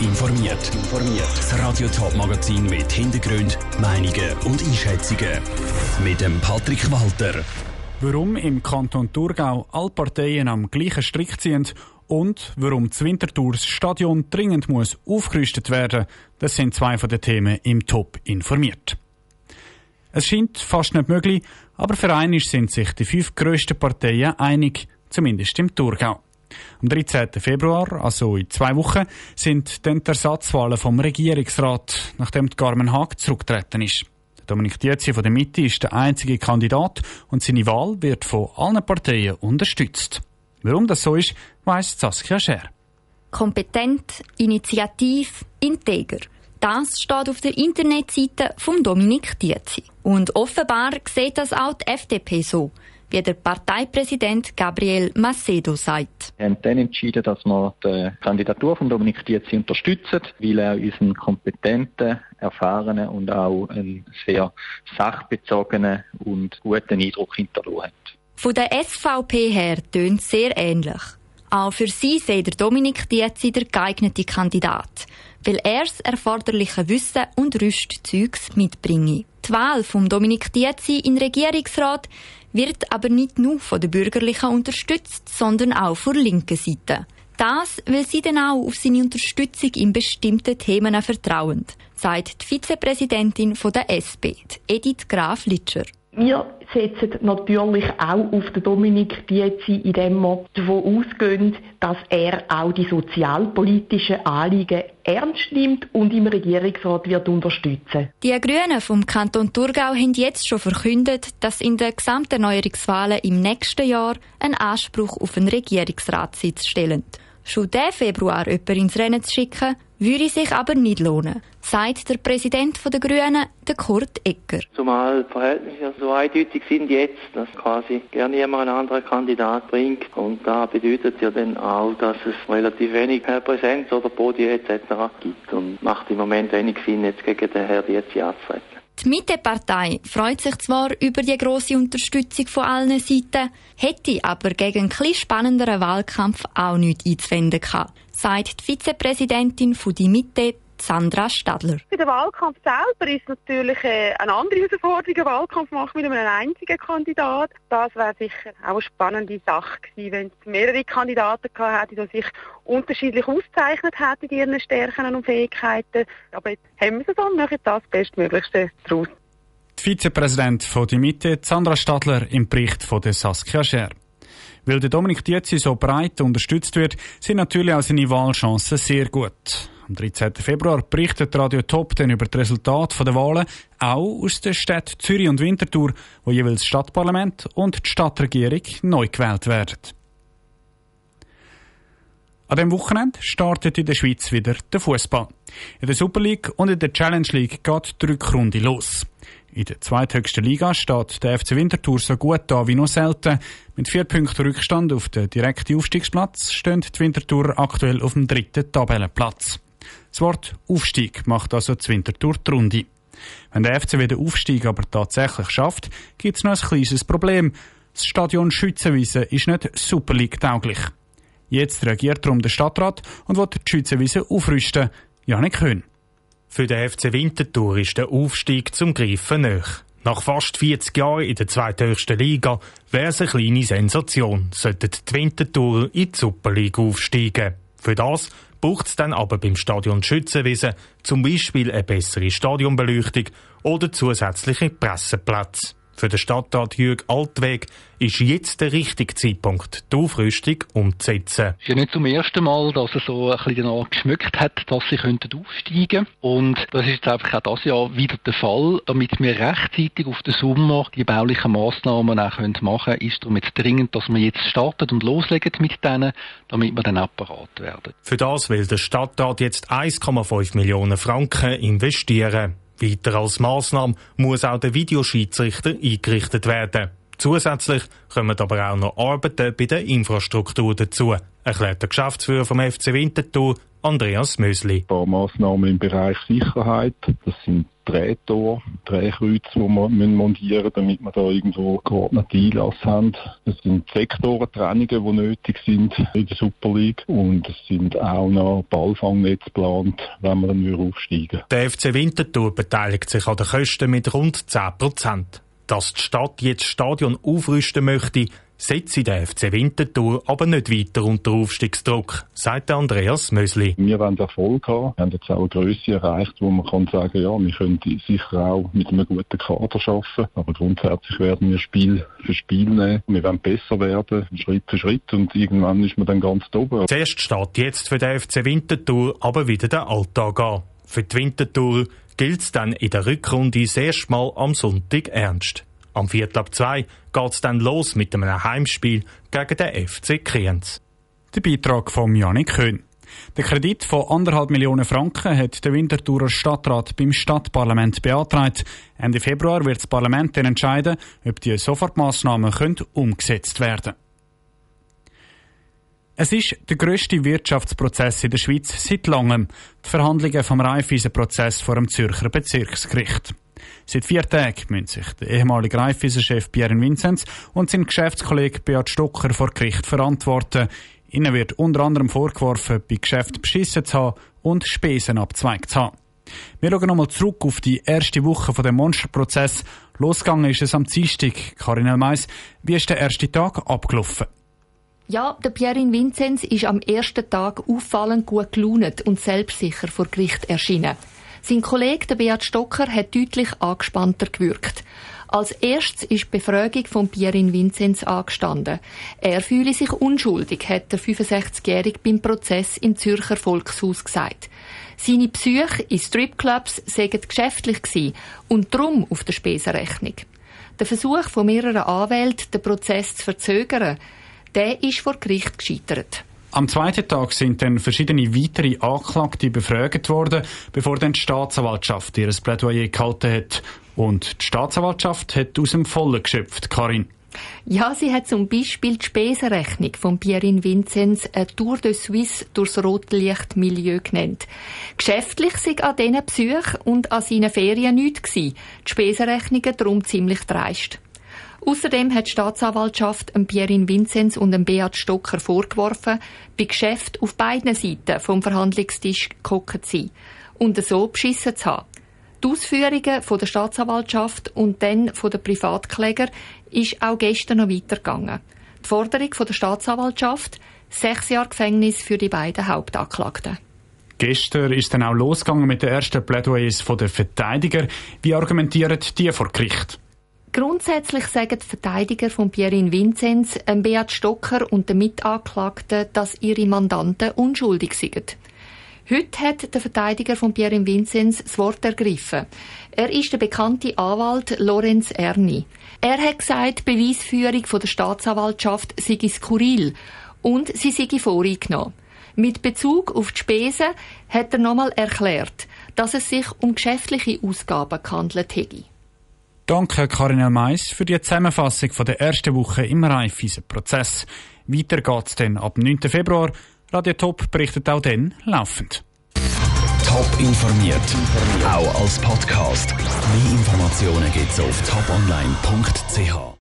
informiert. Das Radio Top Magazin mit Hintergrund, Meinungen und Einschätzungen mit dem Patrick Walter. Warum im Kanton Thurgau alle Parteien am gleichen Strick ziehen und warum das Winterthurs Stadion dringend muss aufgerüstet werden, das sind zwei von den Themen im Top informiert. Es scheint fast nicht möglich, aber für einiges sind sich die fünf grössten Parteien einig, zumindest im Thurgau. Am 13. Februar, also in zwei Wochen, sind dann die Ersatzwahlen vom Regierungsrat, nachdem Carmen Haag zurückgetreten ist. Dominik Dietzi von der Mitte ist der einzige Kandidat und seine Wahl wird von allen Parteien unterstützt. Warum das so ist, weiss Saskia Scher. Kompetent, initiativ, integer. Das steht auf der Internetseite von Dominik Dietzi. Und offenbar sieht das auch die FDP so wie der Parteipräsident Gabriel Macedo sagt. Wir haben dann entschieden, dass wir die Kandidatur von Dominik Dietzi unterstützen, weil er unseren kompetenten, erfahrenen und auch einen sehr sachbezogenen und guten Eindruck hinterlassen hat. Von der SVP her tönt sehr ähnlich. Auch für sie sei der Dominik Dietzi der geeignete Kandidat, weil er das erforderliche Wissen und Rüstzeugs mitbringe. Die Wahl von Dominik Dietzi in Regierungsrat wird aber nicht nur von den Bürgerlichen unterstützt, sondern auch von der linken Seite. Das, weil sie dann auch auf seine Unterstützung in bestimmten Themen vertrauen, sagt die Vizepräsidentin der SP, Edith Graf-Litscher. Wir setzen natürlich auch auf den Dominik Dietzi, indem wir davon ausgehen, dass er auch die sozialpolitischen Anliegen ernst nimmt und im Regierungsrat wird unterstützen. Die Grünen vom Kanton Thurgau haben jetzt schon verkündet, dass in den Gesamterneuerungswahlen im nächsten Jahr ein Anspruch auf einen Regierungsratssitz stellen. Schon diesen Februar jemanden ins Rennen zu schicken, würde sich aber nicht lohnen, sagt der Präsident der Grünen, der Kurt Ecker. Zumal die Verhältnisse so eindeutig sind jetzt, dass quasi gerne jemand einen anderen Kandidat bringt. Und da bedeutet ja dann auch, dass es relativ wenig Präsenz oder Podi etc. gibt und macht im Moment wenig Sinn, jetzt gegen den Herrn Dietzi anzutreten. Die Mitte-Partei freut sich zwar über die grosse Unterstützung von allen Seiten, hätte aber gegen einen spannenderen Wahlkampf auch nichts einzuwenden gehabt, sagt die Vizepräsidentin von die Mitte, Sandra Stadler. Für den Wahlkampf selber ist es natürlich äh, eine andere Herausforderung, einen Wahlkampf machen mit einem einzigen Kandidat. Das wäre sicher auch eine spannende Sache gewesen, wenn es mehrere Kandidaten gehabt hätte, die sich unterschiedlich ausgezeichnet hätten in ihren Stärken und Fähigkeiten. Aber jetzt haben wir es so und machen das Bestmöglichste daraus. Die Vizepräsident von die Mitte, Sandra Stadler, im Bericht von der Saskia Scher. Weil der Dominik Dietzi so breit unterstützt wird, sind natürlich auch seine Wahlchancen sehr gut. Am 13. Februar berichtet Radio Top dann über das Resultat der Wahlen, auch aus den Städten Zürich und Winterthur, wo jeweils das Stadtparlament und die Stadtregierung neu gewählt werden. An diesem Wochenende startet in der Schweiz wieder der Fußball. In der Super League und in der Challenge League geht die Rückrunde los. In der zweithöchsten Liga steht der FC Winterthur so gut da wie noch selten. Mit vier Punkten Rückstand auf den direkten Aufstiegsplatz stehen die Winterthur aktuell auf dem dritten Tabellenplatz. Das Wort Aufstieg macht also die Winterthur die Runde. Wenn der FC wieder Aufstieg aber tatsächlich schafft, gibt es noch ein kleines Problem. Das Stadion Schützenwiese ist nicht Super League tauglich. Jetzt reagiert darum der Stadtrat und will die Schützenwiese aufrüsten. Janik Höhn. Für den FC Winterthur ist der Aufstieg zum Greifen näher. Nach fast 40 Jahren in der zweithöchsten Liga wäre es eine kleine Sensation, sollten die Winterthur in die Super League aufsteigen. Für das braucht es dann aber beim Stadion Schützenwiesen zum Beispiel eine bessere Stadionbeleuchtung oder zusätzliche Presseplätze. Für den Stadtrat Jürg Altweg ist jetzt der richtige Zeitpunkt, die Aufrüstung umzusetzen. Es ist ja nicht zum ersten Mal, dass er so ein bisschen danach geschmückt hat, dass sie könnten aufsteigen Und das ist jetzt einfach auch dieses Jahr wieder der Fall. Damit wir rechtzeitig auf den Sommer die baulichen Massnahmen auch machen können, ist darum jetzt dringend, dass wir jetzt starten und loslegen mit denen, damit wir dann auch parat werden. Für das will der Stadtrat jetzt 1,5 Millionen Franken investieren. Weiter als Massnahme muss auch der Videoschiedsrichter eingerichtet werden. Zusätzlich kommen aber auch noch Arbeiten bei der Infrastruktur dazu, erklärt der Geschäftsführer vom FC Winterthur, Andreas Mösli. Ein paar Massnahmen im Bereich Sicherheit. Das sind Drehtor, Drehkreuz, die wir montieren müssen, damit wir da irgendwo geordnete Einlass haben. Es sind Sektorentrennungen, die nötig sind in der Super League und es sind auch noch Ballfangnetz geplant, wenn wir dann aufsteigen Der FC Winterthur beteiligt sich an den Kosten mit rund 10 Prozent. Dass die Stadt jetzt das Stadion aufrüsten möchte, setze der FC Winterthur aber nicht weiter unter Aufstiegsdruck, sagt Andreas Mösli. Wir wollen Erfolg haben. Wir haben jetzt auch eine Größe erreicht, wo man kann sagen, ja, wir können sicher auch mit einem guten Kader arbeiten. Aber grundsätzlich werden wir Spiel für Spiel nehmen. Wir wollen besser werden, Schritt für Schritt und irgendwann ist man dann ganz oben. Zuerst steht jetzt für den FC Winterthur aber wieder der Alltag an. Für die Winterthur gilt es dann in der Rückrunde das erste Mal am Sonntag ernst. Am Viertel ab zwei geht es dann los mit einem Heimspiel gegen den FC Kriens. Der Beitrag von Janik Köhn. Der Kredit von anderthalb Millionen Franken hat der Winterthurer Stadtrat beim Stadtparlament beantragt. Ende Februar wird das Parlament dann entscheiden, ob die Sofortmaßnahmen umgesetzt werden Es ist der grösste Wirtschaftsprozess in der Schweiz seit langem. Die Verhandlungen vom Raiffeisen-Prozess vor dem Zürcher Bezirksgericht. Seit vier Tagen müssen sich der ehemalige Raiffeisen-Chef Pierre Vinzenz und sein Geschäftskollege Beat Stocker vor Gericht verantworten. Ihnen wird unter anderem vorgeworfen, bei Geschäften beschissen zu haben und Spesen abzweigt zu haben. Wir schauen nochmal zurück auf die erste Woche dem Monsterprozess. Losgegangen ist es am Dienstag. Karin Elmeis, wie ist der erste Tag abgelaufen? Ja, der Pierin Vinzenz ist am ersten Tag auffallend gut gelaunt und selbstsicher vor Gericht erschienen. Sein Kollege, der Beat Stocker, hat deutlich angespannter gewirkt. Als erstes ist die Befragung von Pierin Vinzenz angestanden. Er fühle sich unschuldig, hat der 65-Jährige beim Prozess im Zürcher Volkshaus gesagt. Seine Psyche in Stripclubs seien geschäftlich gewesen und drum auf der Spesenrechnung. Der Versuch von mehreren Anwälten, den Prozess zu verzögern, der ist vor Gericht gescheitert. Am zweiten Tag sind dann verschiedene weitere Anklagte befragt worden, bevor dann die Staatsanwaltschaft ihr Plädoyer gehalten hat. Und die Staatsanwaltschaft hat aus dem Vollen geschöpft, Karin. Ja, sie hat zum Beispiel die Spesenrechnung von Pierin Vinzenz eine Tour de Suisse durchs Rotlichtmilieu genannt. Geschäftlich sei an diesen Psych und an seinen Ferien nichts gewesen. Die Spesenrechnungen darum ziemlich dreist. Außerdem hat die Staatsanwaltschaft Pierin Vinzenz und Beat Stocker vorgeworfen, bei Geschäft auf beiden Seiten vom Verhandlungstisch gekocht zu sein und so beschissen zu haben. Die Ausführungen von der Staatsanwaltschaft und dann von der Privatkläger ist auch gestern noch weitergegangen. Die Forderung von der Staatsanwaltschaft sechs Jahre Gefängnis für die beiden Hauptanklagten. Gestern ist dann auch losgegangen mit den ersten Plädoyers der Verteidiger. Wie argumentieren die vor Gericht? Grundsätzlich sagen die Verteidiger von Pierin Vinzenz, Beat Stocker und den Mitanklagten, dass ihre Mandanten unschuldig sind. Heute hat der Verteidiger von Pierin Vinzenz das Wort ergriffen. Er ist der bekannte Anwalt Lorenz Erni. Er hat gesagt, die Beweisführung der Staatsanwaltschaft sei skurril und sie sei voreingenommen. Mit Bezug auf die Spesen hat er nochmal erklärt, dass es sich um geschäftliche Ausgaben gehandelt hätte. Danke Karin Mais für die Zusammenfassung von der ersten Woche im Raiffeisen-Prozess. Weiter geht's dann ab 9. Februar. Radio Top berichtet auch dann laufend. Top informiert, auch als Podcast. Mehr Informationen gibt's auf toponline.ch.